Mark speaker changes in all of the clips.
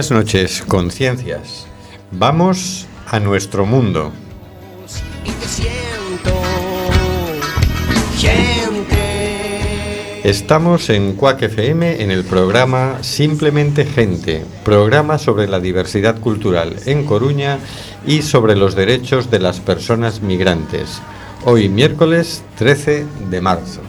Speaker 1: Buenas noches, conciencias. Vamos a nuestro mundo. Estamos en Cuac FM en el programa Simplemente Gente, programa sobre la diversidad cultural en Coruña y sobre los derechos de las personas migrantes. Hoy miércoles 13 de marzo.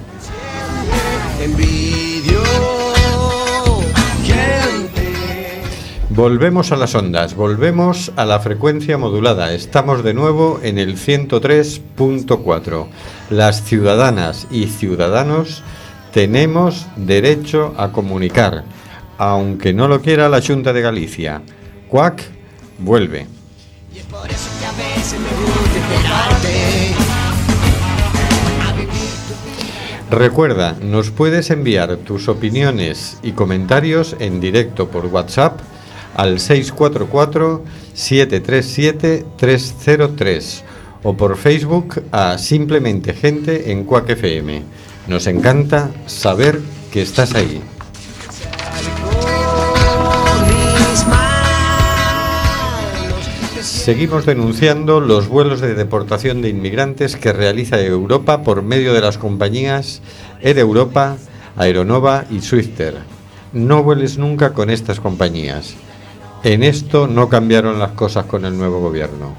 Speaker 1: Volvemos a las ondas, volvemos a la frecuencia modulada. Estamos de nuevo en el 103.4. Las ciudadanas y ciudadanos tenemos derecho a comunicar, aunque no lo quiera la Junta de Galicia. Cuac vuelve.
Speaker 2: Y es por eso que a veces me gusta esperarte.
Speaker 1: Recuerda, nos puedes enviar tus opiniones y comentarios en directo por WhatsApp al 644-737-303 o por Facebook a Simplemente Gente en Cuac FM. Nos encanta saber que estás ahí. Seguimos denunciando los vuelos de deportación de inmigrantes que realiza Europa por medio de las compañías Air Europa, Aeronova y Swifter. No vueles nunca con estas compañías. En esto no cambiaron las cosas con el nuevo gobierno.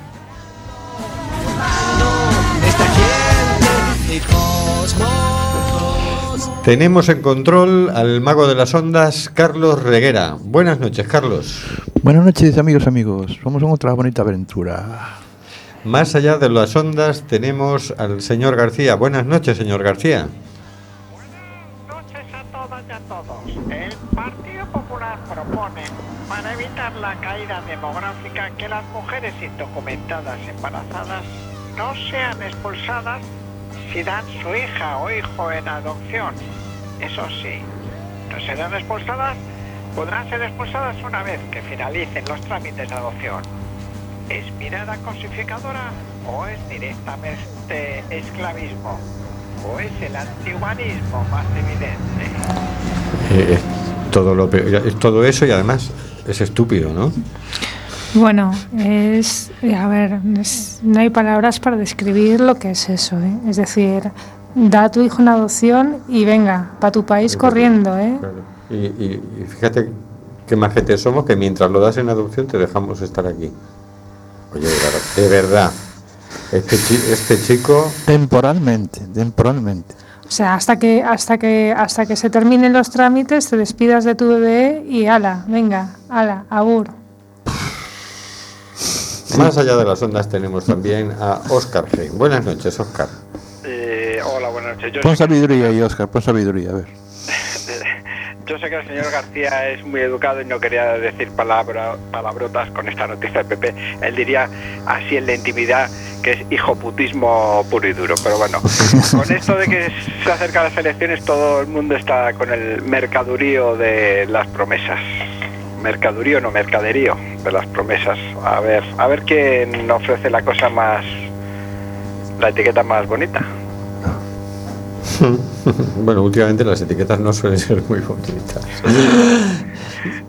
Speaker 1: Tenemos en control al mago de las ondas, Carlos Reguera. Buenas noches, Carlos.
Speaker 3: Buenas noches, amigos, amigos. Vamos a otra bonita aventura.
Speaker 1: Más allá de las ondas tenemos al señor García. Buenas noches, señor García.
Speaker 4: La caída demográfica, que las mujeres indocumentadas embarazadas no sean expulsadas si dan su hija o hijo en adopción. Eso sí, no serán expulsadas, podrán ser expulsadas una vez que finalicen los trámites de adopción. ¿Es mirada cosificadora o es directamente esclavismo? ¿O es el antihumanismo más evidente?
Speaker 1: Eh, es todo, lo todo eso y además es estúpido, ¿no?
Speaker 5: Bueno, es. A ver, es- no hay palabras para describir lo que es eso, ¿eh? Es decir, da a tu hijo en adopción y venga, para tu país corriendo, ¿eh?
Speaker 1: Claro. Y, y- y fíjate qué majetes somos que mientras lo das en adopción te dejamos estar aquí. Oye, de verdad, de verdad. Este, chi- este chico,
Speaker 3: Temporalmente, temporalmente.
Speaker 5: O sea, hasta que, hasta que, hasta que se terminen los trámites, te despidas de tu bebé y ala, venga, ala, abur.
Speaker 1: más allá de las ondas, tenemos también a Oscar G. Buenas noches, Oscar.
Speaker 4: Eh, hola, buenas noches. Yo
Speaker 3: Pon sabiduría ahí, Oscar, pon sabiduría, a ver.
Speaker 4: Yo sé que el señor García es muy educado y no quería decir palabra, palabrotas con esta noticia de PP. Él diría así en la intimidad que es hijoputismo puro y duro. Pero bueno, con esto de que se acercan las elecciones, todo el mundo está con el mercadurío de las promesas. Mercadurío, no mercaderío de las promesas. A ver, a ver quién ofrece la cosa más, la etiqueta más bonita.
Speaker 1: Bueno, últimamente las etiquetas no suelen ser muy bonitas.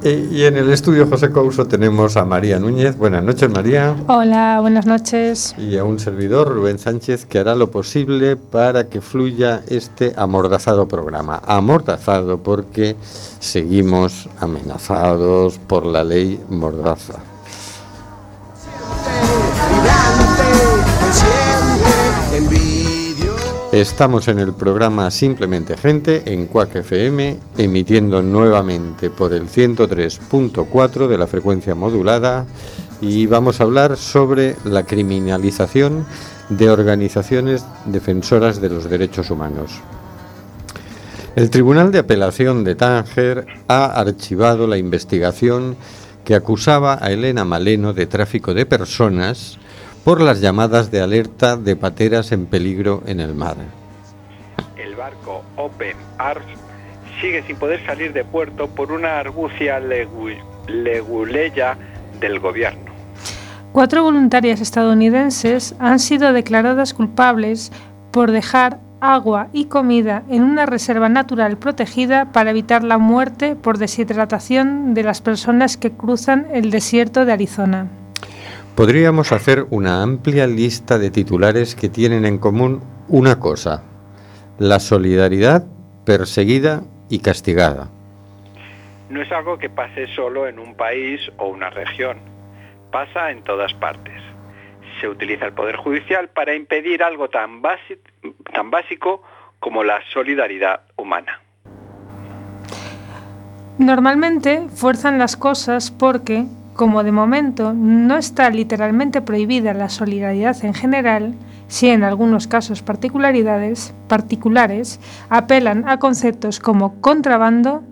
Speaker 1: Eh, y en el estudio José Couso tenemos a María Núñez. Buenas noches, María.
Speaker 5: Hola, buenas noches.
Speaker 1: Y a un servidor, Rubén Sánchez, que hará lo posible para que fluya este amordazado programa. Amordazado porque seguimos amenazados por la ley Mordaza. Estamos en el programa Simplemente Gente en Cuac FM, emitiendo nuevamente por el 103.4 de la frecuencia modulada y vamos a hablar sobre la criminalización de organizaciones defensoras de los derechos humanos. El Tribunal de Apelación de Tánger ha archivado la investigación que acusaba a Elena Maleno de tráfico de personas por las llamadas de alerta de pateras en peligro en el mar.
Speaker 4: El barco Open Arms sigue sin poder salir de puerto por una argucia legu- leguleya del gobierno.
Speaker 5: Cuatro voluntarias estadounidenses han sido declaradas culpables por dejar agua y comida en una reserva natural protegida para evitar la muerte por deshidratación de las personas que cruzan el desierto de Arizona.
Speaker 1: Podríamos hacer una amplia lista de titulares que tienen en común una cosa, la solidaridad perseguida y castigada.
Speaker 6: No es algo que pase solo en un país o una región, pasa en todas partes. Se utiliza el Poder Judicial para impedir algo tan, tan básico como la solidaridad humana.
Speaker 5: Normalmente fuerzan las cosas porque, como de momento no está literalmente prohibida la solidaridad en general, si en algunos casos particularidades, particulares apelan a conceptos como contrabando,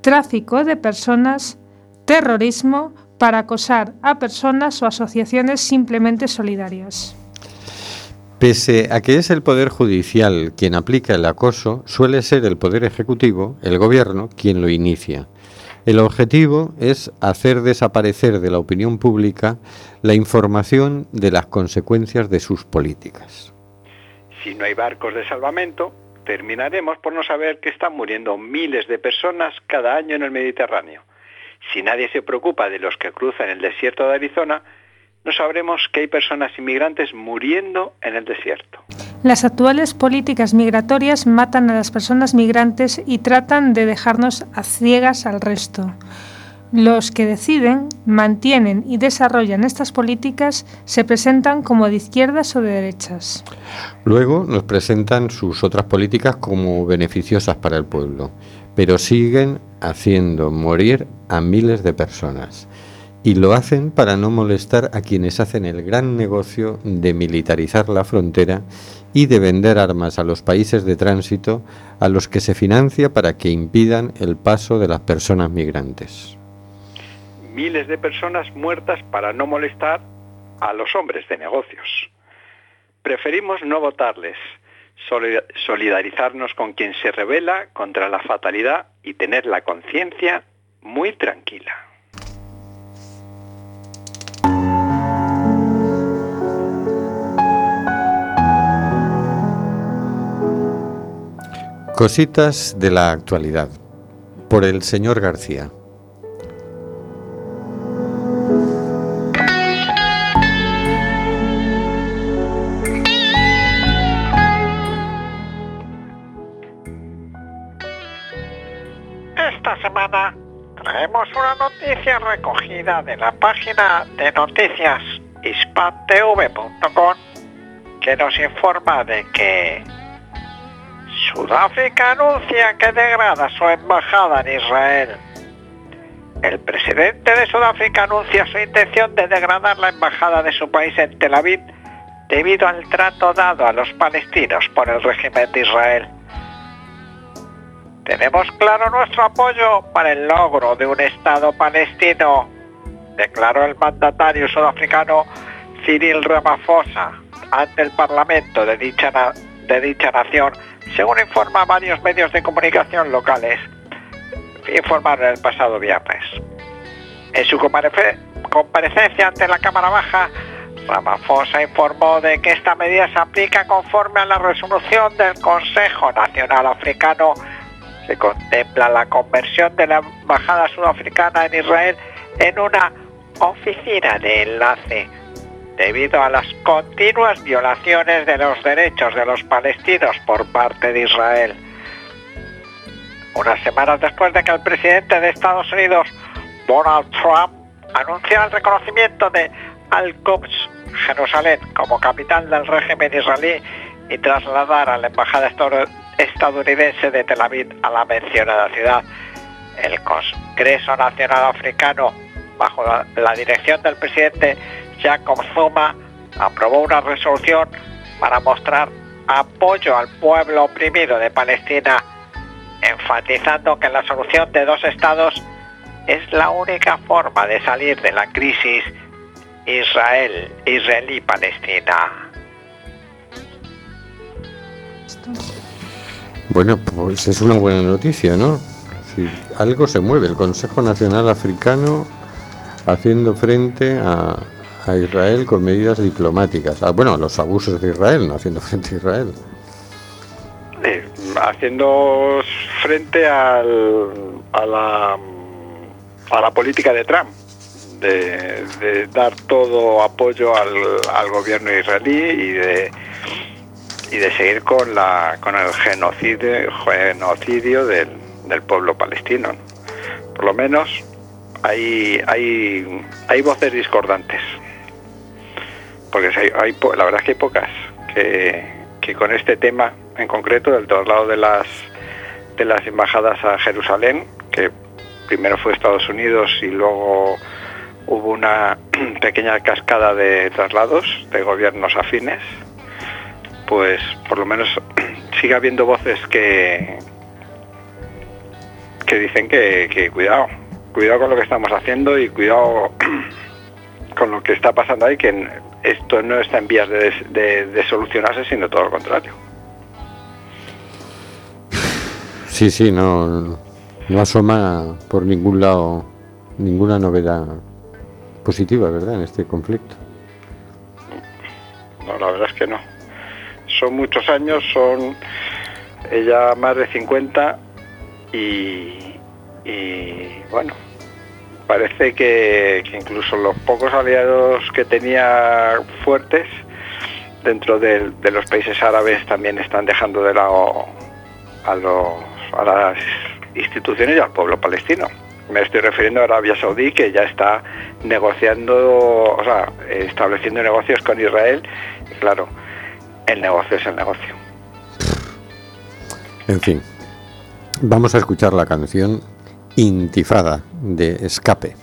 Speaker 5: tráfico de personas, terrorismo, para acosar a personas o asociaciones simplemente solidarias.
Speaker 1: Pese a que es el Poder Judicial quien aplica el acoso, suele ser el Poder Ejecutivo, el Gobierno, quien lo inicia. El objetivo es hacer desaparecer de la opinión pública la información de las consecuencias de sus políticas.
Speaker 6: Si no hay barcos de salvamento, terminaremos por no saber que están muriendo miles de personas cada año en el Mediterráneo. Si nadie se preocupa de los que cruzan el desierto de Arizona, no sabremos que hay personas inmigrantes muriendo en el desierto.
Speaker 5: Las actuales políticas migratorias matan a las personas migrantes y tratan de dejarnos a ciegas al resto. Los que deciden, mantienen y desarrollan estas políticas se presentan como de izquierdas o de derechas.
Speaker 1: Luego nos presentan sus otras políticas como beneficiosas para el pueblo, pero siguen haciendo morir a miles de personas y lo hacen para no molestar a quienes hacen el gran negocio de militarizar la frontera y de vender armas a los países de tránsito a los que se financia para que impidan el paso de las personas migrantes.
Speaker 6: Miles de personas muertas para no molestar a los hombres de negocios. Preferimos no votarles, solidarizarnos con quien se revela contra la fatalidad y tener la conciencia muy tranquila.
Speaker 1: Cositas de la actualidad. Por el señor García.
Speaker 4: Esta semana traemos una noticia recogida de la página de noticias hispantv.com que nos informa de que Sudáfrica anuncia que degrada su embajada en Israel. El presidente de Sudáfrica anuncia su intención de degradar la embajada de su país en Tel Aviv debido al trato dado a los palestinos por el régimen de Israel. Tenemos claro nuestro apoyo para el logro de un Estado palestino, declaró el mandatario sudafricano Cyril Ramaphosa ante el Parlamento de dicha, de dicha nación según informan varios medios de comunicación locales, informaron el pasado viernes. En su comparecencia ante la Cámara Baja, Ramaphosa informó de que esta medida se aplica conforme a la resolución del Consejo Nacional Africano. Se contempla la conversión de la Embajada Sudafricana en Israel en una oficina de enlace debido a las continuas violaciones de los derechos de los palestinos por parte de Israel. Unas semanas después de que el presidente de Estados Unidos, Donald Trump, anunció el reconocimiento de Al-Quds, Jerusalén, como capital del régimen israelí y trasladar a la embajada estadounidense de Tel Aviv a la mencionada ciudad, el Congreso Nacional Africano, bajo la dirección del presidente Jacob Zuma aprobó una resolución para mostrar apoyo al pueblo oprimido de Palestina, enfatizando que la solución de dos estados es la única forma de salir de la crisis Israel, israelí-palestina.
Speaker 1: Bueno, pues es una buena noticia, ¿no? Si algo se mueve, el Consejo Nacional Africano haciendo frente a, a Israel con medidas diplomáticas. Ah, bueno, los abusos de Israel, no haciendo frente a Israel.
Speaker 6: Haciendo frente al, a, la, a la política de Trump, de, de dar todo apoyo al, al gobierno israelí y de y de seguir con la con el genocidio genocidio del, del pueblo palestino. Por lo menos hay hay hay voces discordantes. Porque hay, la verdad es que hay pocas que, que con este tema en concreto del traslado de las de las embajadas a Jerusalén, que primero fue Estados Unidos y luego hubo una pequeña cascada de traslados de gobiernos afines, pues por lo menos sigue habiendo voces que que dicen que, que cuidado, cuidado con lo que estamos haciendo y cuidado con lo que está pasando ahí, que esto no está en vías de, de- de solucionarse, sino todo lo contrario.
Speaker 1: Sí, sí, no, no asoma por ningún lado ninguna novedad positiva, ¿verdad?, en este conflicto.
Speaker 6: No, la verdad es que no. Son muchos años, son ella más de 50 y, y, bueno, parece que, incluso los pocos aliados que tenía fuertes dentro de, los países árabes también están dejando de lado a, los, a las instituciones y al pueblo palestino. Me estoy refiriendo a Arabia Saudí, que ya está negociando, o sea, estableciendo negocios con Israel. Claro, el negocio es el negocio.
Speaker 1: En fin, vamos a escuchar la canción Intifada de Escape.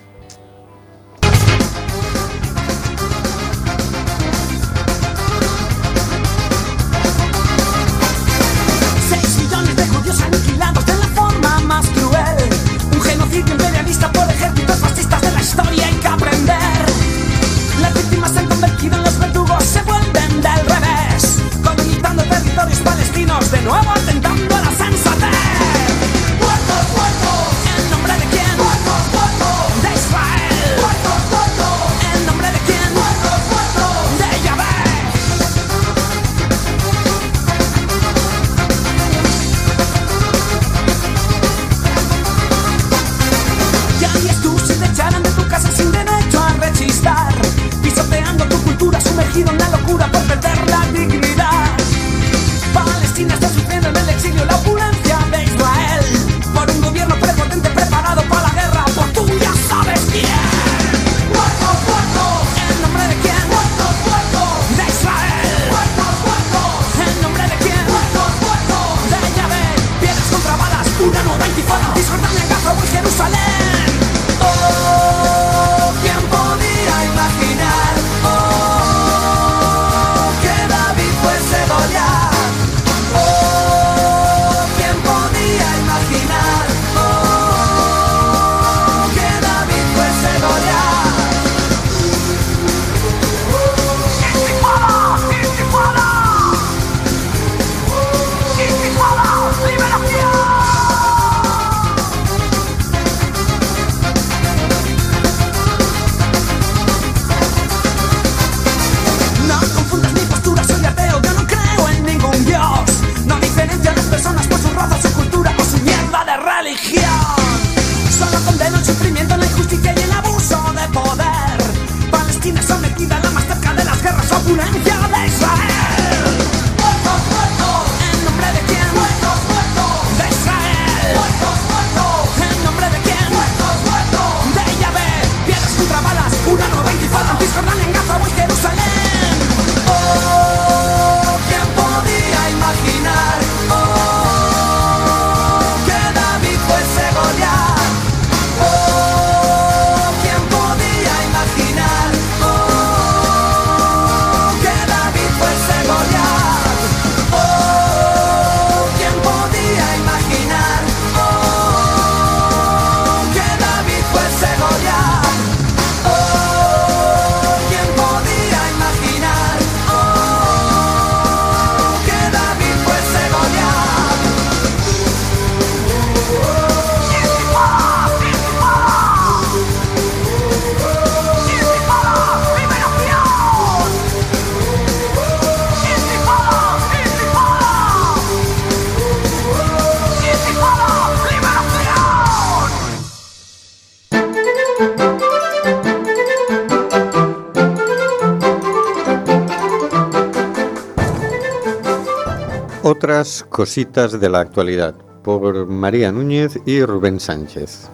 Speaker 1: Cositas de la actualidad por María Núñez y Rubén Sánchez.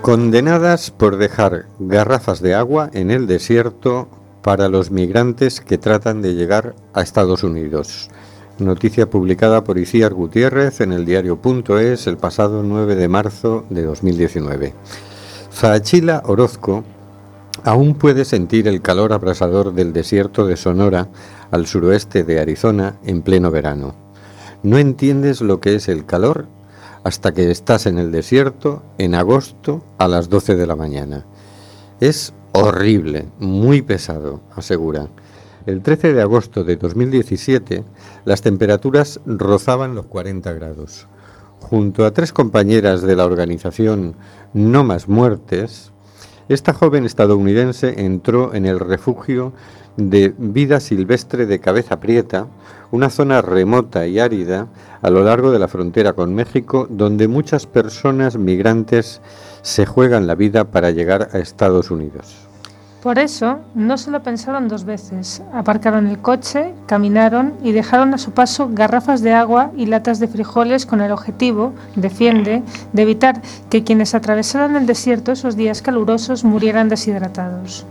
Speaker 1: Condenadas por dejar garrafas de agua en el desierto para los migrantes que tratan de llegar a Estados Unidos. Noticia publicada por Iciar Gutiérrez en el diario.es el pasado 9 de marzo de 2019. Zaachila Orozco aún puede sentir el calor abrasador del desierto de Sonora al suroeste de Arizona en pleno verano. No entiendes lo que es el calor hasta que estás en el desierto en agosto a las 12 de la mañana. Es horrible, muy pesado, asegura. El 13 de agosto de 2017 las temperaturas rozaban los 40 grados. Junto a tres compañeras de la organización No Más Muertes, esta joven estadounidense entró en el refugio de vida silvestre de Cabeza Prieta, una zona remota y árida a lo largo de la frontera con México, donde muchas personas migrantes se juegan la vida para llegar a Estados Unidos.
Speaker 5: Por eso, no se lo pensaron dos veces. Aparcaron el coche, caminaron y dejaron a su paso garrafas de agua y latas de frijoles con el objetivo, defiende, de evitar que quienes atravesaran el desierto esos días calurosos murieran deshidratados.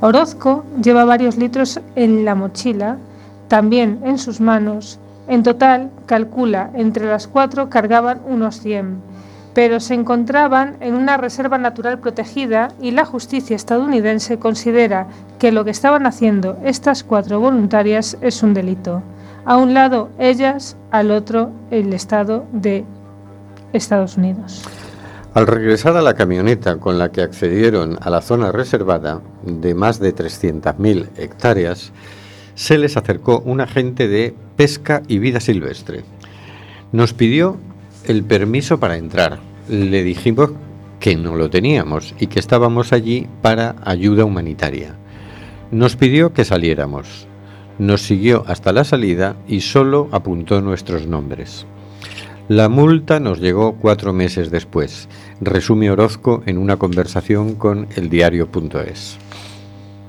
Speaker 5: Orozco lleva varios litros en la mochila, también en sus manos. En total, calcula, entre las cuatro cargaban unos 100, pero se encontraban en una reserva natural protegida y la justicia estadounidense considera que lo que estaban haciendo estas cuatro voluntarias es un delito. A un lado ellas, al otro el Estado de Estados Unidos.
Speaker 1: Al regresar a la camioneta con la que accedieron a la zona reservada de más de 300.000 hectáreas, se les acercó un agente de pesca y vida silvestre. Nos pidió el permiso para entrar. Le dijimos que no lo teníamos y que estábamos allí para ayuda humanitaria. Nos pidió que saliéramos. Nos siguió hasta la salida y solo apuntó nuestros nombres. La multa nos llegó cuatro meses después, resume Orozco en una conversación con el diario.es.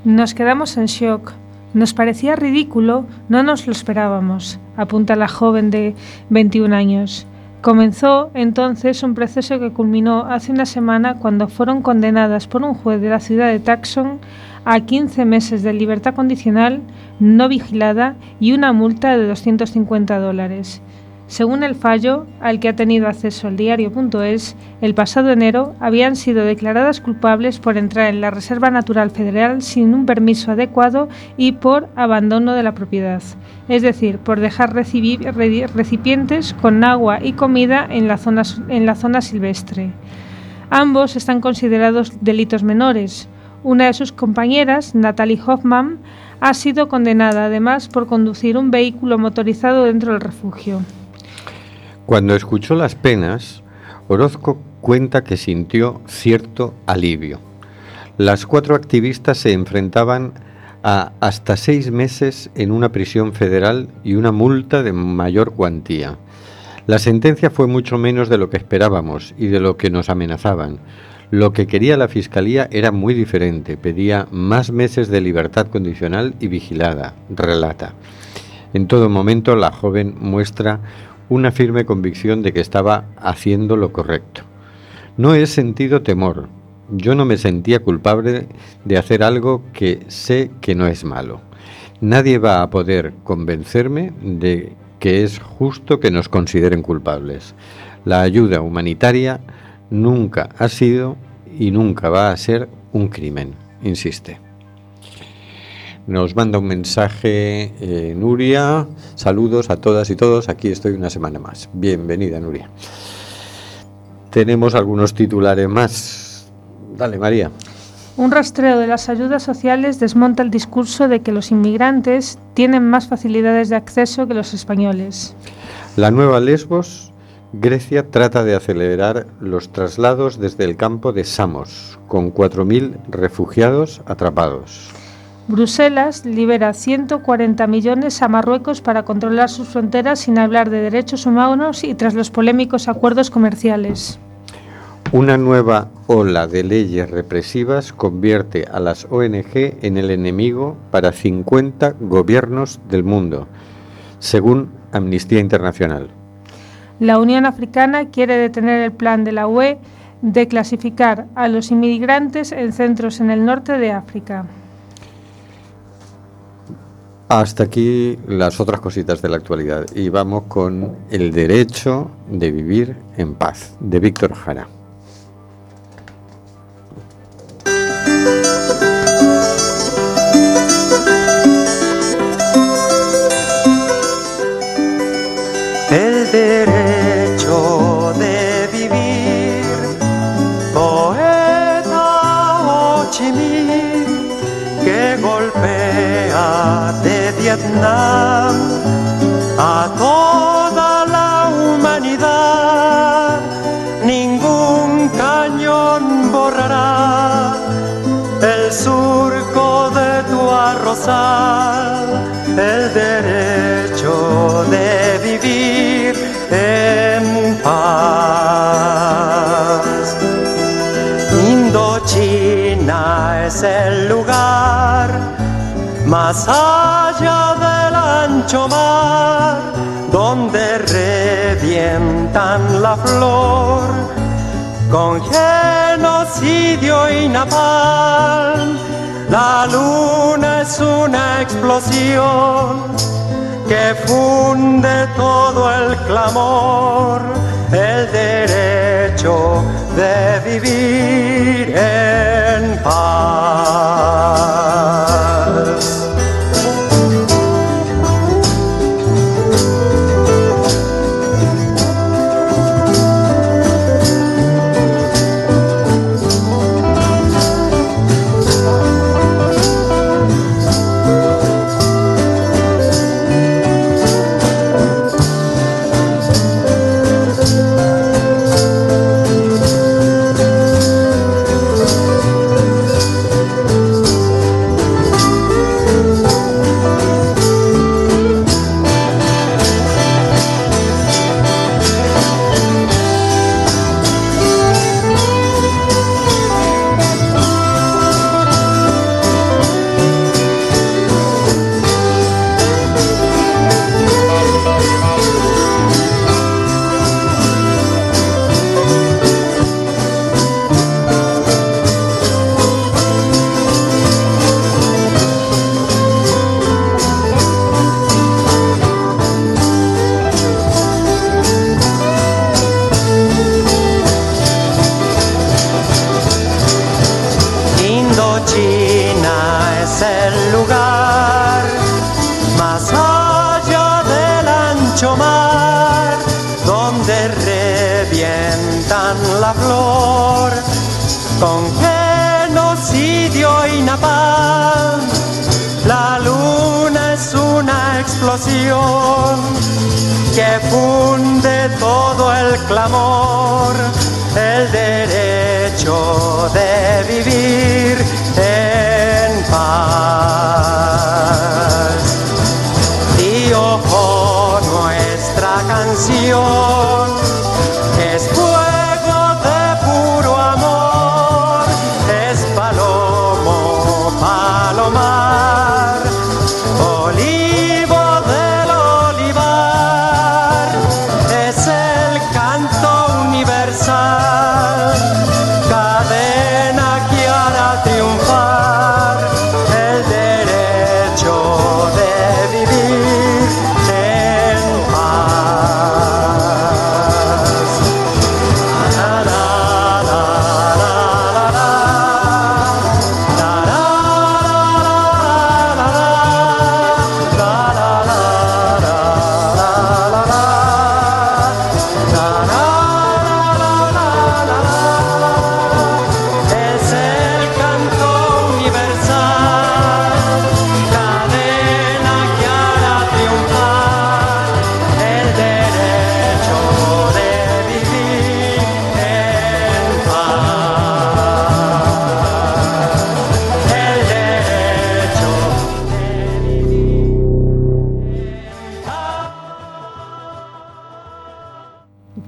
Speaker 5: Nos quedamos en shock. Nos parecía ridículo, no nos lo esperábamos, apunta la joven de 21 años. Comenzó entonces un proceso que culminó hace una semana cuando fueron condenadas por un juez de la ciudad de Tucson a 15 meses de libertad condicional no vigilada y una multa de 250 dólares. Según el fallo al que ha tenido acceso el diario.es, el pasado enero habían sido declaradas culpables por entrar en la Reserva Natural Federal sin un permiso adecuado y por abandono de la propiedad, es decir, por dejar recipientes con agua y comida en la zona, en la zona silvestre. Ambos están considerados delitos menores. Una de sus compañeras, Natalie Hoffman, ha sido condenada además por conducir un vehículo motorizado dentro del refugio.
Speaker 1: Cuando escuchó las penas, Orozco cuenta que sintió cierto alivio. Las cuatro activistas se enfrentaban a hasta seis meses en una prisión federal y una multa de mayor cuantía. La sentencia fue mucho menos de lo que esperábamos y de lo que nos amenazaban. Lo que quería la Fiscalía era muy diferente, pedía más meses de libertad condicional y vigilada, relata. En todo momento la joven muestra una firme convicción de que estaba haciendo lo correcto. No he sentido temor. Yo no me sentía culpable de hacer algo que sé que no es malo. Nadie va a poder convencerme de que es justo que nos consideren culpables. La ayuda humanitaria nunca ha sido y nunca va a ser un crimen, insiste. Nos manda un mensaje eh, Nuria. Saludos a todas y todos. Aquí estoy una semana más. Bienvenida, Nuria. Tenemos algunos titulares más. Dale, María.
Speaker 5: Un rastreo de las ayudas sociales desmonta el discurso de que los inmigrantes tienen más facilidades de acceso que los españoles.
Speaker 1: La nueva Lesbos, Grecia trata de acelerar los traslados desde el campo de Samos, con 4.000 refugiados atrapados.
Speaker 5: Bruselas libera 140 millones a Marruecos para controlar sus fronteras sin hablar de derechos humanos y tras los polémicos acuerdos comerciales.
Speaker 1: Una nueva ola de leyes represivas convierte a las ONG en el enemigo para 50 gobiernos del mundo, según Amnistía Internacional.
Speaker 5: La Unión Africana quiere detener el plan de la UE de clasificar a los inmigrantes en centros en el norte de África.
Speaker 1: Hasta aquí las otras cositas de la actualidad y vamos con el derecho de vivir en paz de Víctor Jara.
Speaker 7: Más allá del ancho mar, donde revientan la flor con genocidio y napalm. La luna es una explosión que funde todo el clamor, el derecho de vivir en paz.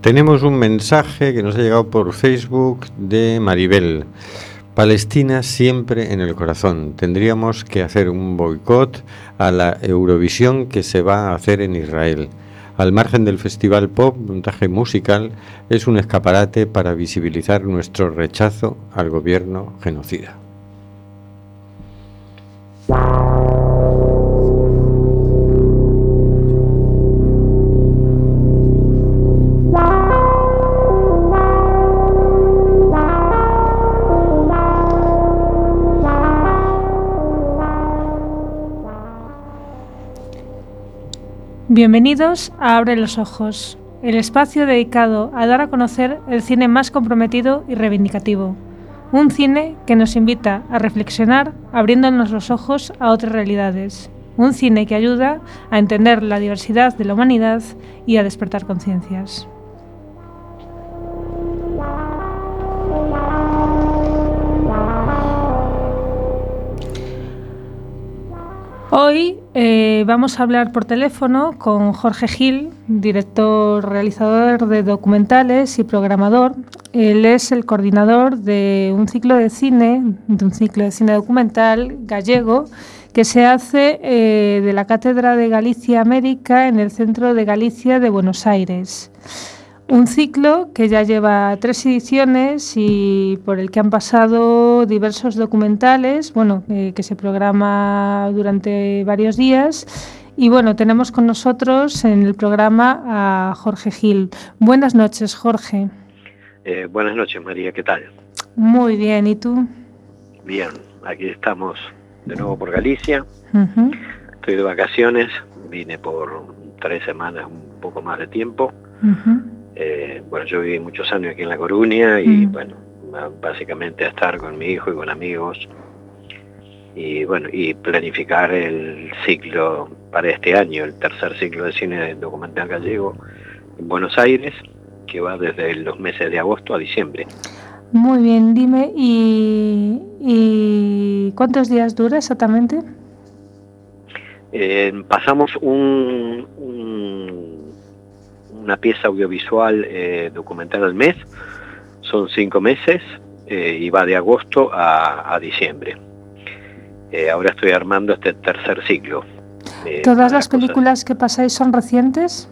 Speaker 1: Tenemos un mensaje que nos ha llegado por Facebook de Maribel. Palestina siempre en el corazón. Tendríamos que hacer un boicot a la Eurovisión que se va a hacer en Israel. Al margen del festival pop, montaje musical es un escaparate para visibilizar nuestro rechazo al gobierno genocida.
Speaker 5: Bienvenidos a Abre los Ojos, el espacio dedicado a dar a conocer el cine más comprometido y reivindicativo. Un cine que nos invita a reflexionar abriéndonos los ojos a otras realidades. Un cine que ayuda a entender la diversidad de la humanidad y a despertar conciencias. Hoy eh, vamos a hablar por teléfono con Jorge Gil, director, realizador de documentales y programador. Él es el coordinador de un ciclo de cine, de un ciclo de cine documental gallego que se hace eh, de la Cátedra de Galicia América en el Centro de Galicia de Buenos Aires. Un ciclo que ya lleva tres ediciones y por el que han pasado diversos documentales, bueno, eh, que se programa durante varios días. Y bueno, tenemos con nosotros en el programa a Jorge Gil. Buenas noches, Jorge.
Speaker 8: Eh, buenas noches, María, ¿qué tal?
Speaker 5: Muy bien, ¿y tú?
Speaker 8: Bien, aquí estamos de nuevo por Galicia. Estoy de vacaciones, vine por tres semanas, un poco más de tiempo. Eh, bueno, yo viví muchos años aquí en La Coruña y bueno, básicamente a estar con mi hijo y con amigos y bueno, y planificar el ciclo para este año, el tercer ciclo de cine documental gallego en Buenos Aires, que va desde los meses de agosto a diciembre.
Speaker 5: Muy bien, dime, ¿y, cuántos días dura exactamente?
Speaker 8: Eh, pasamos un una pieza audiovisual eh, documental al mes, son cinco meses eh, y va de agosto a, diciembre. Eh, ahora estoy armando este tercer ciclo.
Speaker 5: ¿Todas las películas que pasáis son recientes?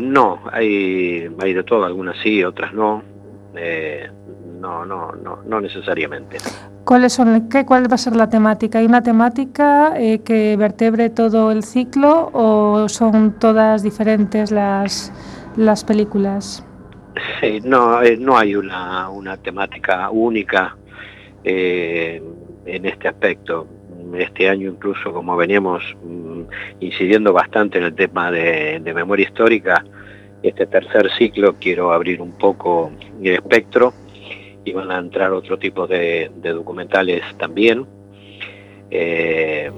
Speaker 8: no, hay, hay de todo, algunas sí, otras no. No, no, no, no necesariamente.
Speaker 5: ¿Cuáles son, qué, ¿Cuál va a ser la temática? ¿Hay una temática eh, que vertebre todo el ciclo o son todas diferentes las, las películas?
Speaker 8: Sí, no, eh, no hay una, una temática única eh, en este aspecto. Este año incluso como veníamos mm, incidiendo bastante en el tema de, de memoria histórica, este tercer ciclo quiero abrir un poco el espectro y van a entrar otro tipo de, documentales también. Eh,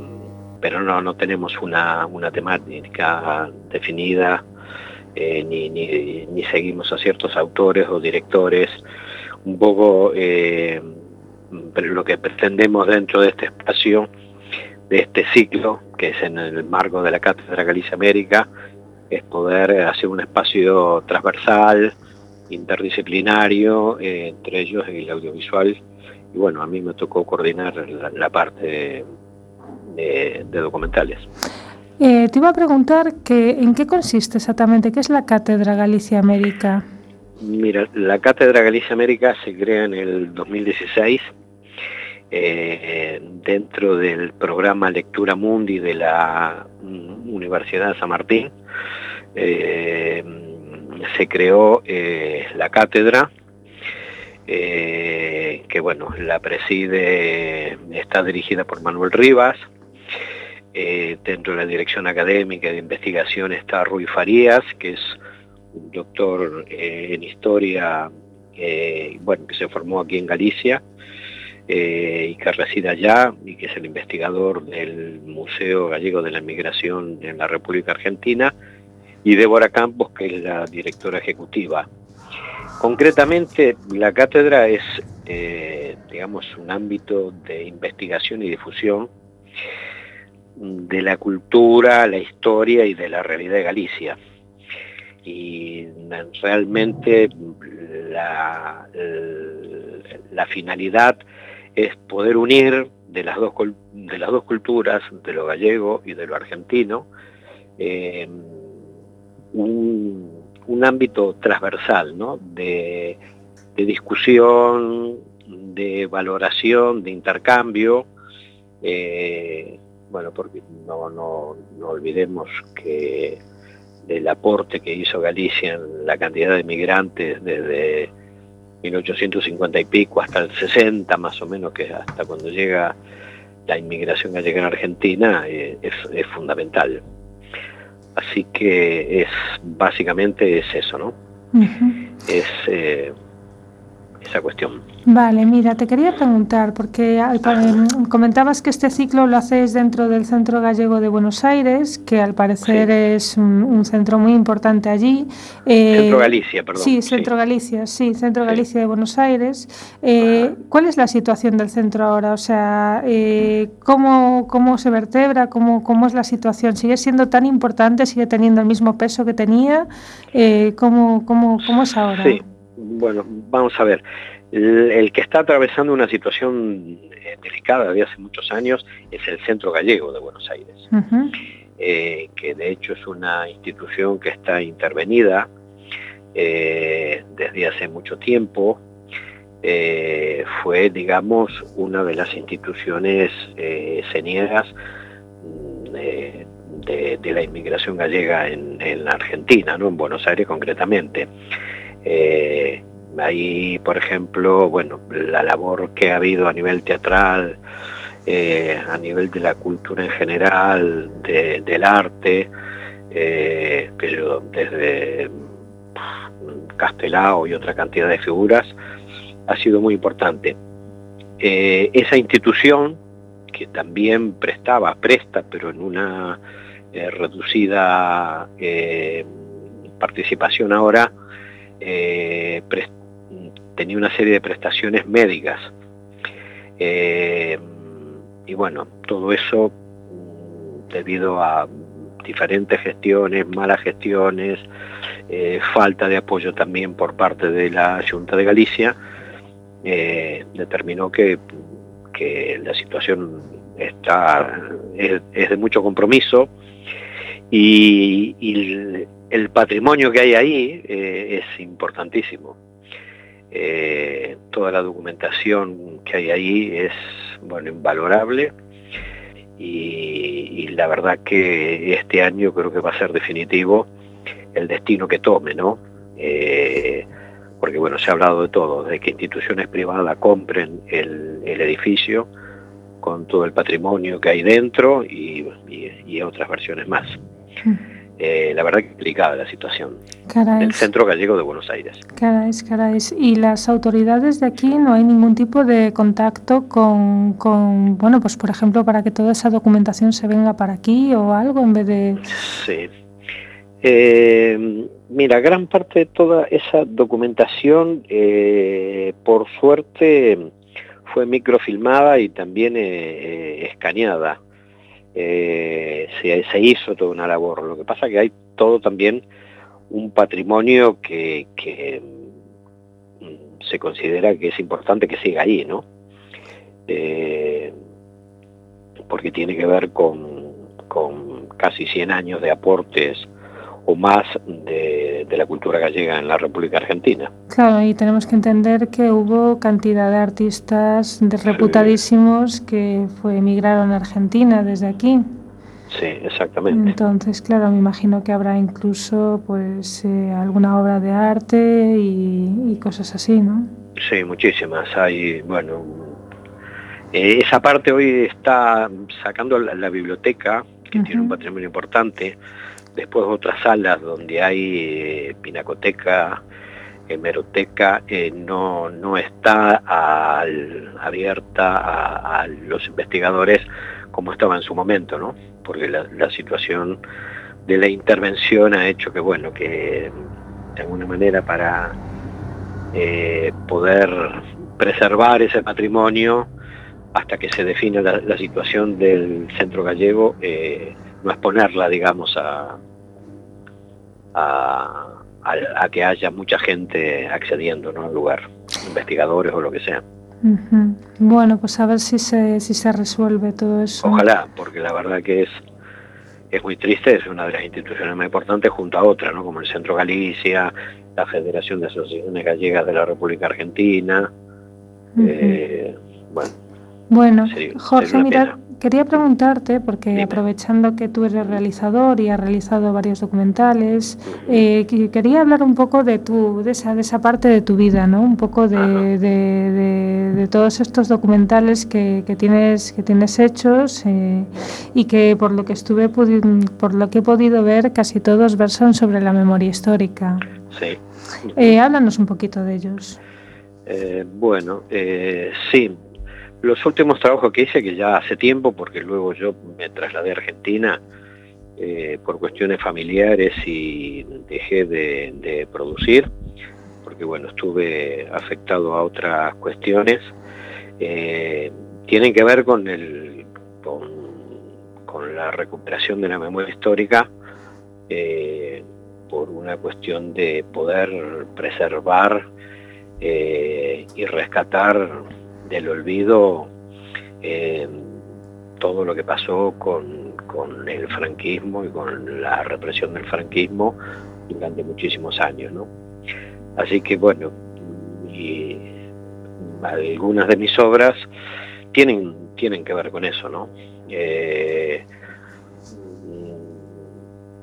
Speaker 8: pero no, no tenemos una, temática definida, eh, ni, ni, seguimos a ciertos autores o directores. Un poco eh, lo que pretendemos dentro de este espacio, de este ciclo, que es en el marco de la Cátedra Galicia América, es poder hacer un espacio transversal, interdisciplinario, eh, entre ellos el audiovisual, y bueno, a mí me tocó coordinar la, parte de, documentales.
Speaker 5: Eh, te iba a preguntar que, en qué consiste exactamente, qué es la Cátedra Galicia América.
Speaker 8: Mira, la Cátedra Galicia América se crea en el 2016 eh, dentro del programa Lectura Mundi de la mm, Universidad de San Martín se creó eh, la cátedra, eh, que bueno, la preside, está dirigida por Manuel Rivas, eh, dentro de la dirección académica de investigación está Rui Farías, que es un doctor en historia, bueno, que se formó aquí en Galicia, y que reside allá y que es el investigador del Museo Gallego de la Inmigración en la República Argentina y Débora Campos, que es la directora ejecutiva. Concretamente, la cátedra es, eh, digamos, un ámbito de investigación y difusión de la cultura, la historia y de la realidad de Galicia. y realmente la finalidad es poder unir de las dos, de las dos culturas, de lo gallego y de lo argentino, eh, un, ámbito transversal ¿no? de, discusión, de valoración, de intercambio. Eh, bueno, porque no, no, no olvidemos que del aporte que hizo Galicia en la cantidad de migrantes desde 1850 y pico hasta el 60 más o menos, que hasta cuando llega la inmigración gallega en Argentina, eh, es, fundamental. Así que es básicamente es eso, ¿no? Es eh, esa cuestión.
Speaker 5: Vale, mira, te quería preguntar, porque em, comentabas que este ciclo lo hacéis dentro del Centro Gallego de Buenos Aires, que al parecer es un, centro muy importante allí.
Speaker 8: Eh, centro Galicia, perdón.
Speaker 5: Sí, Centro Galicia, sí, Centro Galicia de Buenos Aires. Eh, ¿Cuál es la situación del centro ahora? O sea, eh, ¿cómo, ¿cómo se vertebra? ¿Cómo, ¿Cómo es la situación? ¿Sigue siendo tan importante? ¿Sigue teniendo el mismo peso que tenía? ¿cómo, cómo, ¿Cómo es ahora?
Speaker 8: Sí, bueno, vamos a ver. El, que está atravesando una situación eh, delicada de hace muchos años es el Centro Gallego de Buenos Aires, eh, que de hecho es una institución que está intervenida eh, desde hace mucho tiempo. fue, digamos, una de las instituciones señeras mm, de, la inmigración gallega en, en, la Argentina, ¿no? en Buenos Aires concretamente. Ahí, por ejemplo, bueno, la labor que ha habido a nivel teatral, eh, a nivel de la cultura en general, del arte, eh, pero desde Castelao y otra cantidad de figuras, ha sido muy importante. Eh, esa institución, que también prestaba, presta, pero en una reducida participación ahora, presta tenía una serie de prestaciones médicas. Eh, y bueno, todo eso mm, debido a diferentes gestiones, malas gestiones, eh, falta de apoyo también por parte de la Junta de Galicia, eh, determinó que, la situación está, es, de mucho compromiso y, el, patrimonio que hay ahí es importantísimo. Eh, toda la documentación que hay ahí es bueno invalorable y, la verdad que este año creo que va a ser definitivo el destino que tome, ¿no? Eh, porque bueno, se ha hablado de todo, de que instituciones privadas compren el, edificio con todo el patrimonio que hay dentro y, otras versiones más. Mm. Eh, la verdad que complicada la situación. el centro gallego de Buenos Aires.
Speaker 5: Caráis, caráis. ¿Y las autoridades de aquí no hay ningún tipo de contacto con, con, bueno, pues por ejemplo, para que toda esa documentación se venga para aquí o algo en vez de...
Speaker 8: Sí. Eh, mira, gran parte de toda esa documentación, eh, por suerte, fue microfilmada y también escaneada eh, se, hizo toda una labor. Lo que pasa que hay todo también un patrimonio que, mm, se considera que es importante que siga ahí, ¿no? Eh, porque tiene que ver con, con casi 100 años de aportes o más de, la cultura gallega en la República Argentina.
Speaker 5: Claro, y tenemos que entender que hubo cantidad de artistas reputadísimos que fue, emigraron a Argentina desde aquí.
Speaker 8: Sí, exactamente.
Speaker 5: Entonces, claro, me imagino que habrá incluso pues eh, alguna obra de arte y, cosas así, ¿no?
Speaker 8: Sí, muchísimas. Hay, bueno, eh, esa parte hoy está sacando la, biblioteca, que tiene un patrimonio importante, después otras salas donde hay eh, pinacoteca, hemeroteca, eh, no, no está abierta a, los investigadores como estaba en su momento, ¿no? Porque la, situación de la intervención ha hecho que, bueno, que de alguna manera para eh, poder preservar ese patrimonio hasta que se defina la, situación del centro gallego, no exponerla, digamos, a, a, a- a que haya mucha gente accediendo ¿no? al lugar, investigadores o lo que sea.
Speaker 5: Bueno, pues a ver si se, si se resuelve todo eso.
Speaker 8: Ojalá, porque la verdad que es es muy triste, es una de las instituciones más importantes junto a otras, ¿no? como el Centro Galicia, la Federación de Asociaciones Gallegas de la República Argentina. Eh, bueno,
Speaker 5: Jorge,
Speaker 8: sería una
Speaker 5: mira,
Speaker 8: pena.
Speaker 5: Quería preguntarte, porque
Speaker 8: Dime.
Speaker 5: aprovechando que tú eres realizador y has realizado varios documentales, eh, que- quería hablar un poco de tu, de esa, de esa parte de tu vida, ¿no? Un poco de, de- de- de todos estos documentales que, que tienes, que tienes hechos eh, y que por lo que estuve por lo que he podido ver, casi todos versan sobre la memoria histórica.
Speaker 8: sí.
Speaker 5: Eh, háblanos un poquito de ellos.
Speaker 8: Eh, bueno, eh, sí. Los últimos trabajos que hice, que ya hace tiempo, porque luego yo me trasladé a Argentina eh, por cuestiones familiares y dejé de, producir, porque bueno, estuve afectado a otras cuestiones, eh, tienen que ver con, el, con, la recuperación de la memoria histórica eh, por una cuestión de poder preservar y rescatar del olvido eh, todo lo que pasó con, con el franquismo y con la represión del franquismo durante muchísimos años, ¿no? Así que bueno, y algunas de mis obras tienen, tienen que ver con eso, ¿no? Eh,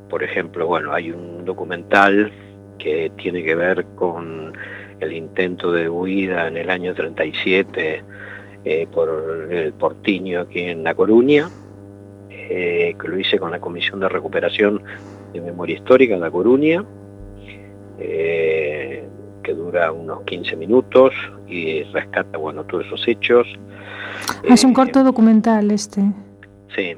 Speaker 8: por ejemplo, bueno, hay un documental que tiene que ver con el intento de huida en el año 37 eh, por el Portiño aquí en La Coruña, eh, que lo hice con la Comisión de Recuperación de Memoria Histórica de La Coruña, eh, que dura unos 15 minutos y rescata bueno, todos esos hechos.
Speaker 5: Ah, Es un
Speaker 8: Eh,
Speaker 5: corto documental este.
Speaker 8: Sí,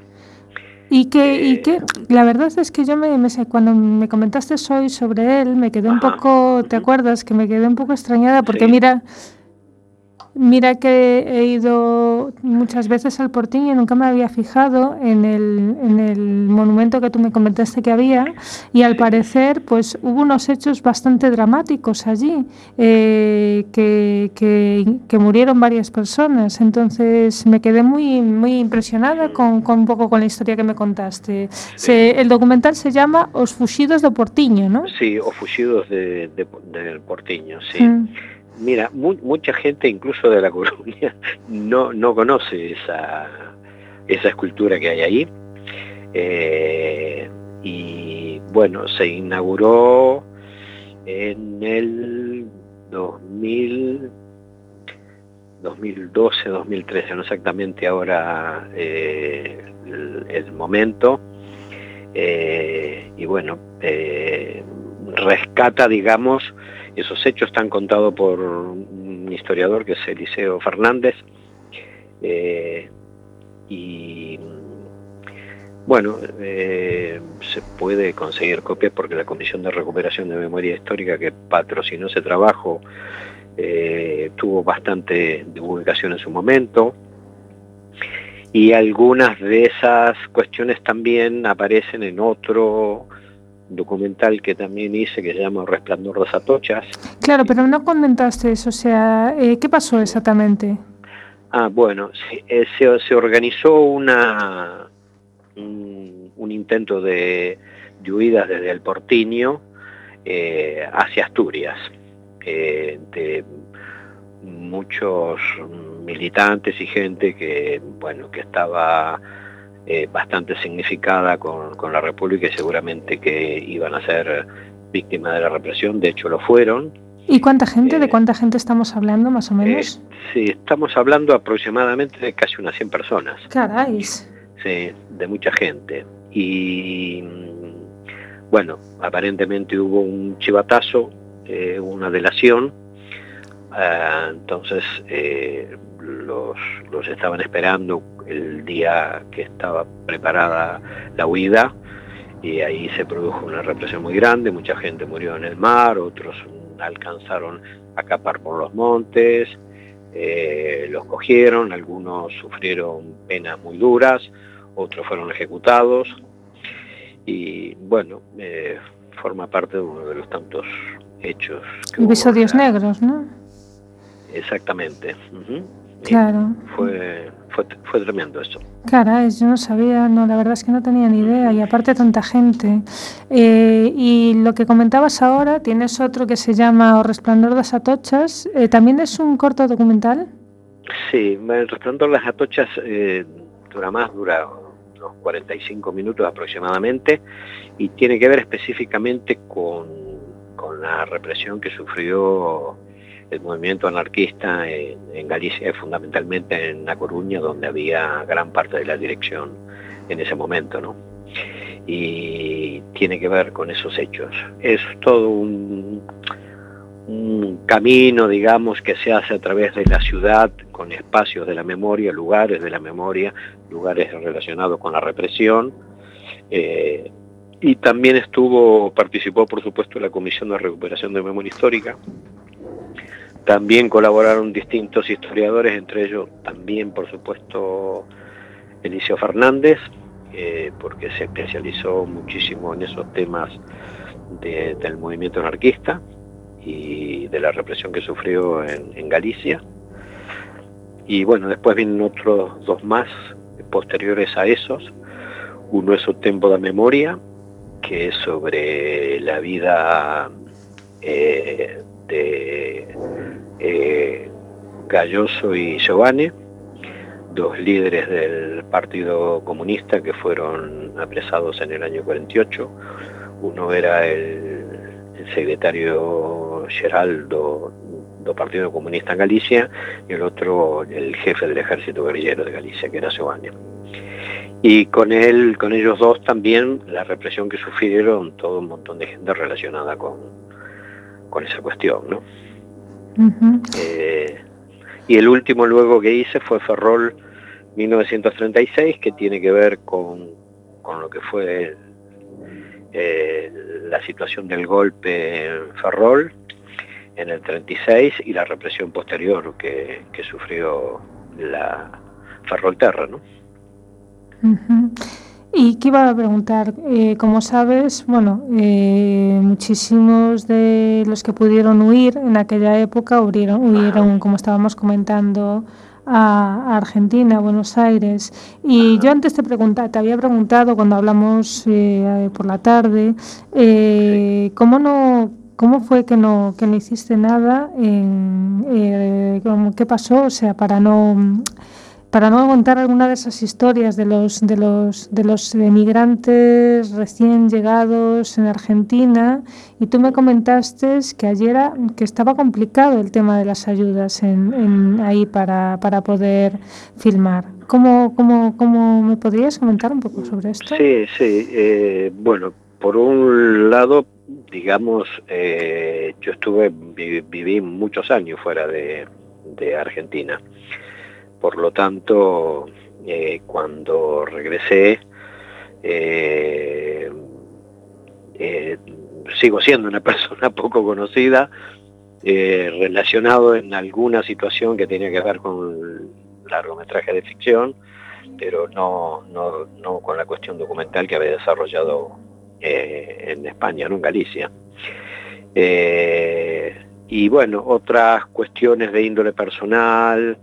Speaker 5: Y que, y
Speaker 8: Eh,
Speaker 5: que la verdad es que yo me, me sé- cuando me comentaste hoy sobre él, me quedé un
Speaker 8: Ajá,
Speaker 5: poco, ¿te acuerdas? Que me quedé un poco extrañada porque
Speaker 8: Sí.
Speaker 5: mira, mira que he ido muchas veces al Portín y nunca me había fijado en el, en el monumento que tú me comentaste que había y al parecer pues hubo unos hechos bastante dramáticos allí, eh, que, que, que murieron varias personas. Entonces me quedé muy, muy impresionada con, con un poco con la historia que me contaste. Se- el documental se llama Os Fuxidos do Portiño, ¿no?
Speaker 8: sí, o fugidos de, de- del Portiño, sí.
Speaker 5: Mm.
Speaker 8: Mira, mu- mucha gente, incluso de La Coruña, no, no conoce esa, esa escultura que hay ahí. Eh, y bueno, se inauguró en el 2000, 2012, 2013, no exactamente ahora eh, el, momento. Eh, y bueno, rescata, digamos, esos hechos están contados por un historiador que es Eliseo Fernández. eh, y bueno, eh, se puede conseguir copias porque la Comisión de Recuperación de Memoria Histórica que patrocinó ese trabajo eh, tuvo bastante divulgación en su momento. Y algunas de esas cuestiones también aparecen en otro documental que también hice que se llama Resplandor de Atochas.
Speaker 5: Claro, pero no comentaste eso, o sea, eh, ¿qué pasó exactamente?
Speaker 8: Ah, bueno, sí, eh, se, se organizó una, un, un intento de, de huida desde el Portiño eh, hacia Asturias, eh, de muchos militantes y gente que, bueno, que estaba eh, bastante significada con, con la República y seguramente que iban a ser víctimas de la represión, de hecho lo fueron.
Speaker 5: ¿Y cuánta gente? ¿De
Speaker 8: Eh,
Speaker 5: cuánta gente estamos hablando, más o menos?
Speaker 8: Eh, sí, estamos hablando aproximadamente de casi unas 100 personas.
Speaker 5: Caray.
Speaker 8: Sí, de mucha gente. Y bueno, aparentemente hubo un chivatazo, eh, una delación. Ah, entonces eh, los, los estaban esperando el día que estaba preparada la huida y ahí se produjo una represión muy grande, mucha gente murió en el mar, otros alcanzaron a escapar por los montes, eh, los cogieron, algunos sufrieron penas muy duras, otros fueron ejecutados y bueno, eh, forma parte de uno de los tantos hechos.
Speaker 5: Episodios negros, ¿no?
Speaker 8: Exactamente.
Speaker 5: Claro.
Speaker 8: Fue, fue, fue tremendo eso.
Speaker 5: Caray, yo no sabía, no, la verdad es que no tenía ni idea, y aparte tanta gente. Eh, y lo que comentabas ahora, tienes otro que se llama O Resplandor de las Atochas, eh, ¿también es un corto documental?
Speaker 8: Sí, el resplandor de las atochas eh, dura más, dura unos 45 minutos aproximadamente y tiene que ver específicamente con, con la represión que sufrió el movimiento anarquista en, en Galicia fundamentalmente en La Coruña, donde había gran parte de la dirección en ese momento, ¿no? Y tiene que ver con esos hechos. Es todo un, un camino, digamos, que se hace a través de la ciudad, con espacios de la memoria, lugares de la memoria, lugares relacionados con la represión. Eh, y también estuvo, participó, por supuesto, la Comisión de Recuperación de Memoria Histórica. También colaboraron distintos historiadores, entre ellos también, por supuesto, Eliseo Fernández, eh, porque se especializó muchísimo en esos temas de- del movimiento anarquista y de la represión que sufrió en, en Galicia. Y bueno, después vienen otros dos más posteriores a esos. Uno es O Tempo da Memoria, que es sobre la vida eh, de eh, Galloso y Giovanni, dos líderes del Partido Comunista que fueron apresados en el año 48. Uno era el, el secretario Geraldo do Partido Comunista en Galicia y el otro el jefe del ejército guerrillero de Galicia, que era Giovanni. Y con él, con ellos dos también la represión que sufrieron todo un montón de gente relacionada con, con esa cuestión, ¿no? Eh, y el último luego que hice fue Ferrol 1936, que tiene que ver con, con lo que fue eh, la situación del golpe en Ferrol en el 36 y la represión posterior que, que sufrió la Ferrolterra, ¿no?
Speaker 5: Y qué iba a preguntar, Eh, como sabes, bueno, eh, muchísimos de los que pudieron huir en aquella época huyeron, huyeron como estábamos comentando, a, Argentina, a Buenos Aires. Y yo antes te pregunta, te había preguntado cuando hablamos eh, por la tarde, eh, ¿cómo no ¿Cómo fue que no, que no hiciste nada? En, eh, ¿Qué pasó? O sea, para no para no contar alguna de esas historias de los de los de los emigrantes recién llegados en Argentina y tú me comentaste que ayer que estaba complicado el tema de las ayudas en, ahí para, para poder filmar. ¿Cómo, cómo, ¿Cómo me podrías comentar un poco sobre esto?
Speaker 8: Sí, sí. eh, bueno, por un lado, digamos, eh, yo estuve, vi- viví muchos años fuera de, de Argentina. Por lo tanto, eh, cuando regresé, eh, eh, sigo siendo una persona poco conocida, relacionado en alguna situación que tenía que ver con largometraje de ficción, pero no, no, no con la cuestión documental que había desarrollado en España, no en Galicia. Y bueno, otras cuestiones de índole personal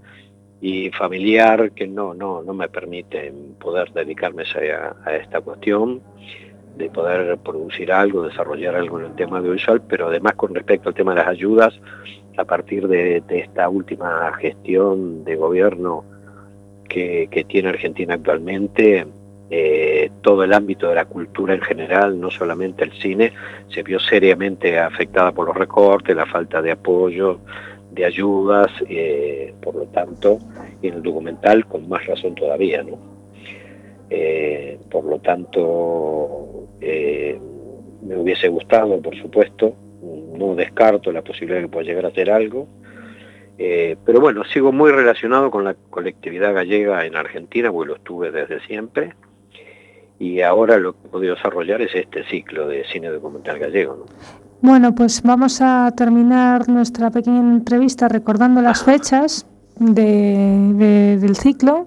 Speaker 8: y familiar que no, no, no me permiten poder dedicarme a, esta cuestión de poder producir algo, desarrollar algo en el tema audiovisual, pero además con respecto al tema de las ayudas, a partir de, esta última gestión de gobierno que, que tiene Argentina actualmente, eh, todo el ámbito de la cultura en general, no solamente el cine, se vio seriamente afectada por los recortes, la falta de apoyo, de ayudas, eh, por lo tanto, y en el documental con más razón todavía, ¿no? Eh, por lo tanto, eh, me hubiese gustado, por supuesto, no descarto la posibilidad de que pueda llegar a hacer algo, pero bueno, sigo muy relacionado con la colectividad gallega en Argentina, porque lo estuve desde siempre, y ahora lo que he podido desarrollar es este ciclo de cine documental gallego. ¿no?
Speaker 5: Bueno, pues vamos a terminar nuestra pequeña entrevista recordando las fechas de- de- del ciclo.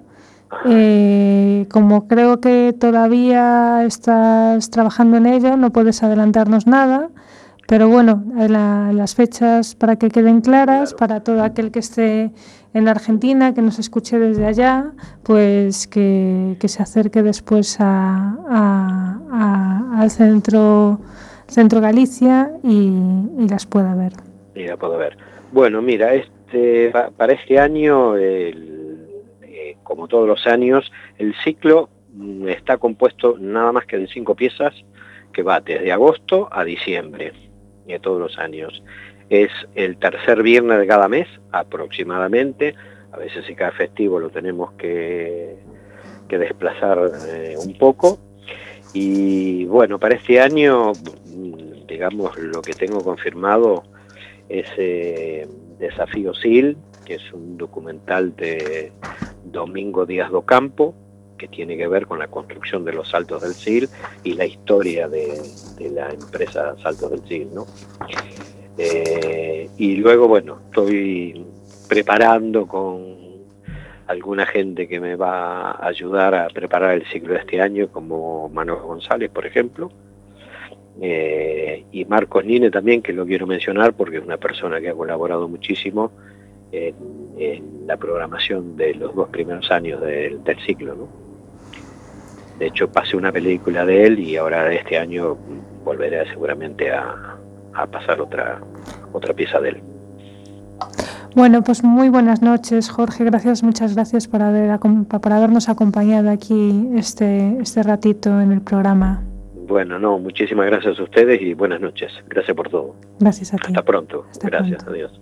Speaker 5: Eh, como creo que todavía estás trabajando en ello, no puedes adelantarnos nada, pero bueno, la- las fechas para que queden claras, para todo aquel que esté en Argentina, que nos escuche desde allá, pues que, que se acerque después a- a- a- al centro, centro Galicia y, las pueda ver.
Speaker 8: Y la puedo ver. Bueno, mira, este, pa- para este año, el- eh, como todos los años, el ciclo mm, está compuesto nada más que de cinco piezas que va desde agosto a diciembre de todos los años. Es el tercer viernes de cada mes aproximadamente. A veces si cada festivo lo tenemos que, que desplazar eh, un poco. Y bueno, para este año, digamos, lo que tengo confirmado es eh, Desafío SIL, que es un documental de Domingo Díaz do Campo, que tiene que ver con la construcción de los saltos del SIL y la historia de, la empresa Saltos del SIL, ¿no? Eh, y luego, bueno, estoy preparando con alguna gente que me va a ayudar a preparar el ciclo de este año, como Manuel González, por ejemplo, eh, y Marcos Nine también, que lo quiero mencionar porque es una persona que ha colaborado muchísimo en, la programación de los dos primeros años del, del ciclo. ¿no? De hecho, pasé una película de él y ahora este año volveré seguramente a, pasar otra, otra pieza de él.
Speaker 5: Bueno, pues muy buenas noches, Jorge. Gracias, muchas gracias por, haber, por habernos acompañado aquí este, este ratito en el programa.
Speaker 8: Bueno, no, muchísimas gracias a ustedes y buenas noches. Gracias por todo.
Speaker 5: Gracias a ti.
Speaker 8: Hasta pronto.
Speaker 5: Hasta
Speaker 8: gracias,
Speaker 5: pronto.
Speaker 8: adiós.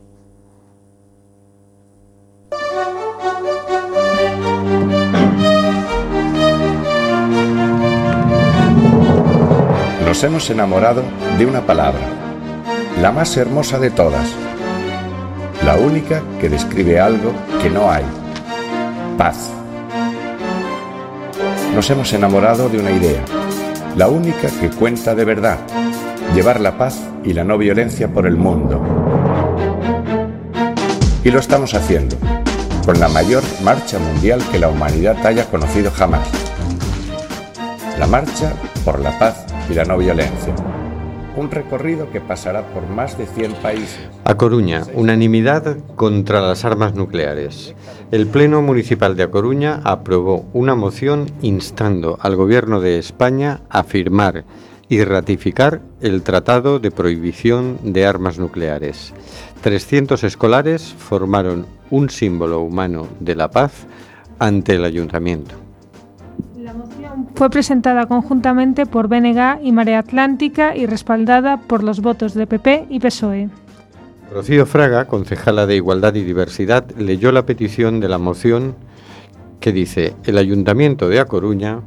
Speaker 9: Nos hemos enamorado de una palabra, la más hermosa de todas, la única que describe algo que no hay, paz. Nos hemos enamorado de una idea, la única que cuenta de verdad, llevar la paz y la no violencia por el mundo. Y lo estamos haciendo, con la mayor marcha mundial que la humanidad haya conocido jamás. La marcha por la paz y la no violencia. Un recorrido que pasará por más de 100 países.
Speaker 1: A Coruña, unanimidad contra las armas nucleares. El Pleno Municipal de A Coruña aprobó una moción instando al Gobierno de España a firmar y ratificar el Tratado de Prohibición de Armas Nucleares. 300 escolares formaron un símbolo humano de la paz ante el ayuntamiento.
Speaker 5: Fue presentada conjuntamente por BNG y Marea Atlántica y respaldada por los votos de PP y PSOE.
Speaker 1: Rocío Fraga, concejala de Igualdad y Diversidad, leyó la petición de la moción que dice: El Ayuntamiento de A Coruña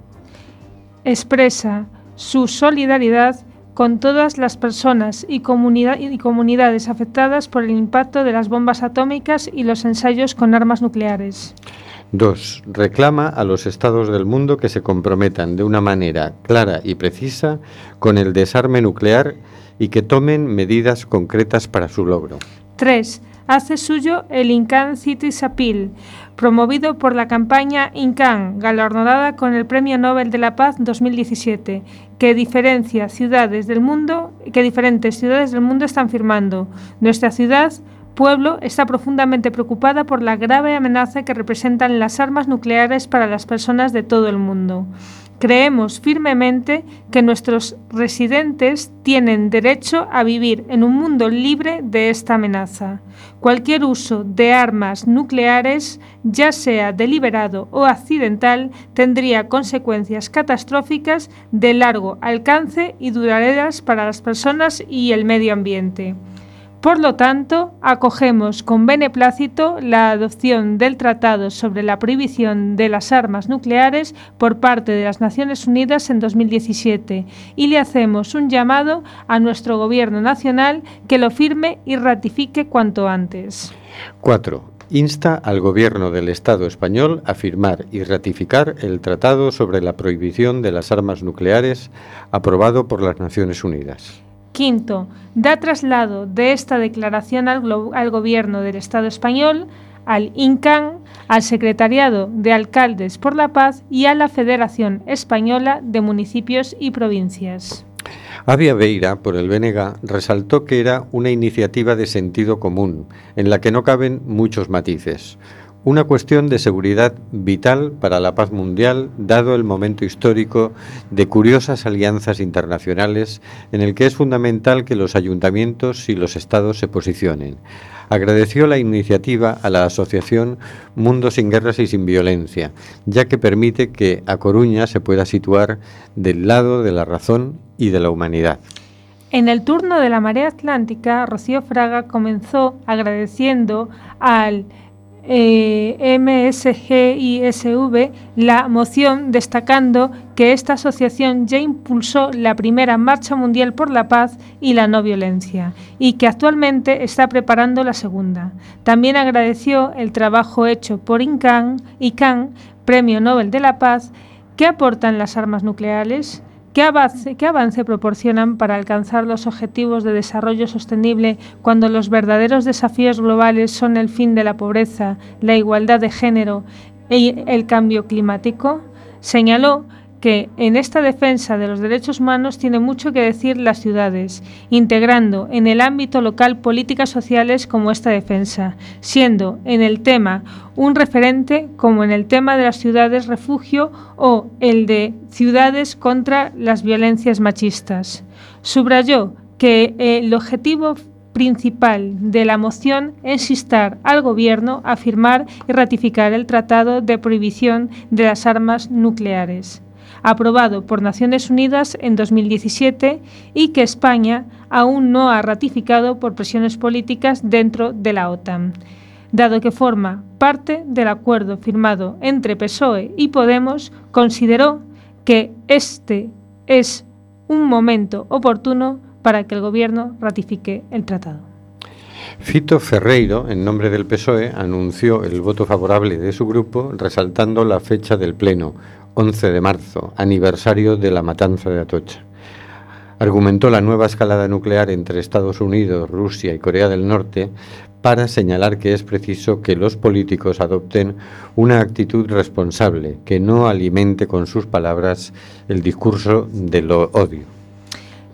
Speaker 5: Expresa su solidaridad con todas las personas y comunidades afectadas por el impacto de las bombas atómicas y los ensayos con armas nucleares.
Speaker 1: 2. Reclama a los estados del mundo que se comprometan de una manera clara y precisa con el desarme nuclear y que tomen medidas concretas para su logro.
Speaker 5: 3. Hace suyo el Incan Cities Appeal, promovido por la campaña Incan, galardonada con el Premio Nobel de la Paz 2017, que diferencia ciudades del mundo, que diferentes ciudades del mundo están firmando. Nuestra ciudad pueblo está profundamente preocupada por la grave amenaza que representan las armas nucleares para las personas de todo el mundo. Creemos firmemente que nuestros residentes tienen derecho a vivir en un mundo libre de esta amenaza. Cualquier uso de armas nucleares, ya sea deliberado o accidental, tendría consecuencias catastróficas de largo alcance y duraderas para las personas y el medio ambiente. Por lo tanto, acogemos con beneplácito la adopción del Tratado sobre la prohibición de las armas nucleares por parte de las Naciones Unidas en 2017 y le hacemos un llamado a nuestro Gobierno nacional que lo firme y ratifique cuanto antes.
Speaker 1: 4. Insta al Gobierno del Estado español a firmar y ratificar el Tratado sobre la Prohibición de las Armas Nucleares aprobado por las Naciones Unidas.
Speaker 5: Quinto, da traslado de esta declaración al, Gobierno del Estado español al INCAN, al Secretariado de Alcaldes por la Paz y a la Federación Española de Municipios y Provincias.
Speaker 1: Avia Beira, por el BNG, resaltó que era una iniciativa de sentido común, en la que no caben muchos matices. Una cuestión de seguridad vital para la paz mundial, dado el momento histórico de curiosas alianzas internacionales en el que es fundamental que los ayuntamientos y los estados se posicionen. Agradeció la iniciativa a la asociación Mundo sin Guerras y sin Violencia, ya que permite que A Coruña se pueda situar del lado de la razón y de la humanidad.
Speaker 5: En el turno de la Marea Atlántica, Rocío Fraga comenzó agradeciendo al eh, MSGISV la moción destacando que esta asociación ya impulsó la primera Marcha Mundial por la Paz y la No Violencia y que actualmente está preparando la segunda. También agradeció el trabajo hecho por ICANN, Premio Nobel de la Paz, que aportan las armas nucleares, ¿Qué avance, ¿Qué avance, proporcionan para alcanzar los objetivos de desarrollo sostenible cuando los verdaderos desafíos globales son el fin de la pobreza, la igualdad de género y el cambio climático? Señaló que en esta defensa de los derechos humanos tiene mucho que decir las ciudades, integrando en el ámbito local políticas sociales como esta defensa, siendo en el tema un referente como en el tema de las ciudades refugio o el de ciudades contra las violencias machistas. Subrayó que el objetivo principal de la moción es instar al Gobierno a firmar y ratificar el Tratado de Prohibición de las Armas Nucleares aprobado por Naciones Unidas en 2017 y que España aún no ha ratificado por presiones políticas dentro de la OTAN, dado que forma parte del acuerdo firmado entre PSOE y Podemos, consideró que este es un momento oportuno para que el Gobierno ratifique el tratado.
Speaker 1: Fito Ferreiro, en nombre del PSOE, anunció el voto favorable de su grupo, resaltando la fecha del Pleno, 11 de marzo, aniversario de la matanza de Atocha. Argumentó la nueva escalada nuclear entre Estados Unidos, Rusia y Corea del Norte para señalar que es preciso que los políticos adopten una actitud responsable, que no alimente con sus palabras el discurso del odio.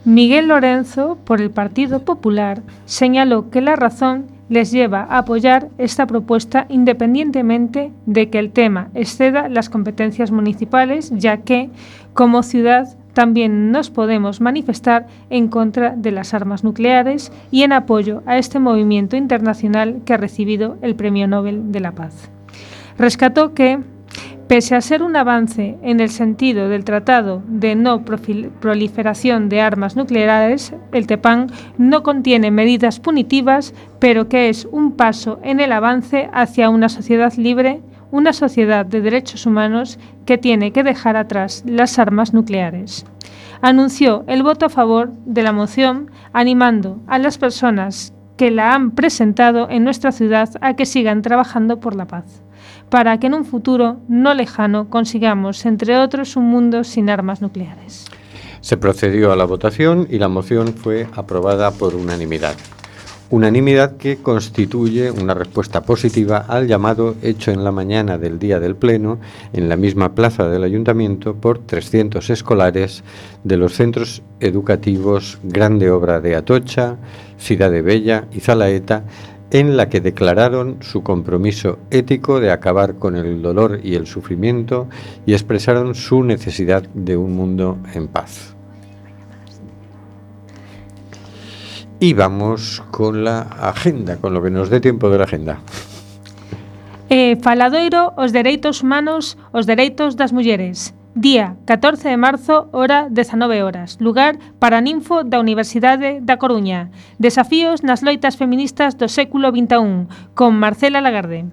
Speaker 5: Miguel Lorenzo, por el Partido Popular, señaló que la razón les lleva a apoyar esta propuesta independientemente de que el tema exceda las competencias municipales, ya que, como ciudad, también nos podemos manifestar en contra de las armas nucleares y en apoyo a este movimiento internacional que ha recibido el Premio Nobel de la Paz. Rescató que Pese a ser un avance en el sentido del Tratado de No Proliferación de Armas Nucleares, el TEPAN no contiene medidas punitivas, pero que es un paso en el avance hacia una sociedad libre, una sociedad de derechos humanos que tiene que dejar atrás las armas nucleares. Anunció el voto a favor de la moción, animando a las personas que la han presentado en nuestra ciudad a que sigan trabajando por la paz para que en un futuro no lejano consigamos, entre otros, un mundo sin armas nucleares.
Speaker 1: Se procedió a la votación y la moción fue aprobada por unanimidad. Unanimidad que constituye una respuesta positiva al llamado hecho en la mañana del día del Pleno en la misma plaza del Ayuntamiento por 300 escolares de los centros educativos Grande Obra de Atocha, Ciudad de Bella y Zalaeta en la que declararon su compromiso ético de acabar con el dolor y el sufrimiento y expresaron su necesidad de un mundo en paz. Y vamos con la agenda, con lo que nos dé tiempo de la agenda.
Speaker 5: Eh, faladoiro os dereitos humanos, os dereitos das mulleres. Día 14 de marzo, hora 19 horas. Lugar para ninfo da Universidade da Coruña. Desafíos nas loitas feministas do século XXI, con Marcela Lagarde.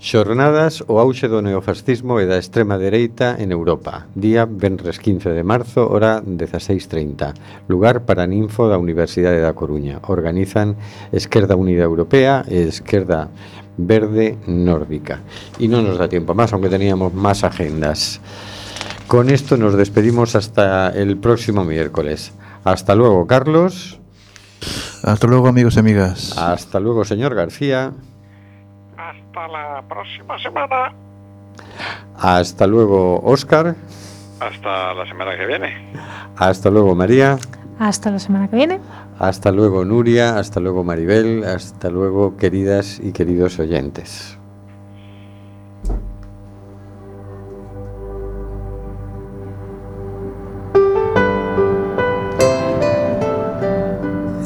Speaker 1: Xornadas o auxe do neofascismo e da extrema dereita en Europa. Día venres 15 de marzo, hora 16.30. Lugar para ninfo da Universidade da Coruña. Organizan Esquerda Unida Europea e Esquerda Verde Nórdica. E non nos dá tempo máis, aunque teníamos máis agendas. Con esto nos despedimos hasta el próximo miércoles. Hasta luego, Carlos.
Speaker 3: Hasta luego, amigos y amigas.
Speaker 1: Hasta luego, señor García.
Speaker 4: Hasta la próxima semana.
Speaker 1: Hasta luego, Oscar.
Speaker 6: Hasta la semana que viene.
Speaker 1: Hasta luego, María.
Speaker 5: Hasta la semana que viene.
Speaker 1: Hasta luego, Nuria. Hasta luego, Maribel. Hasta luego, queridas y queridos oyentes.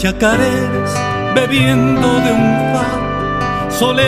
Speaker 10: Chacareras bebiendo de un soledad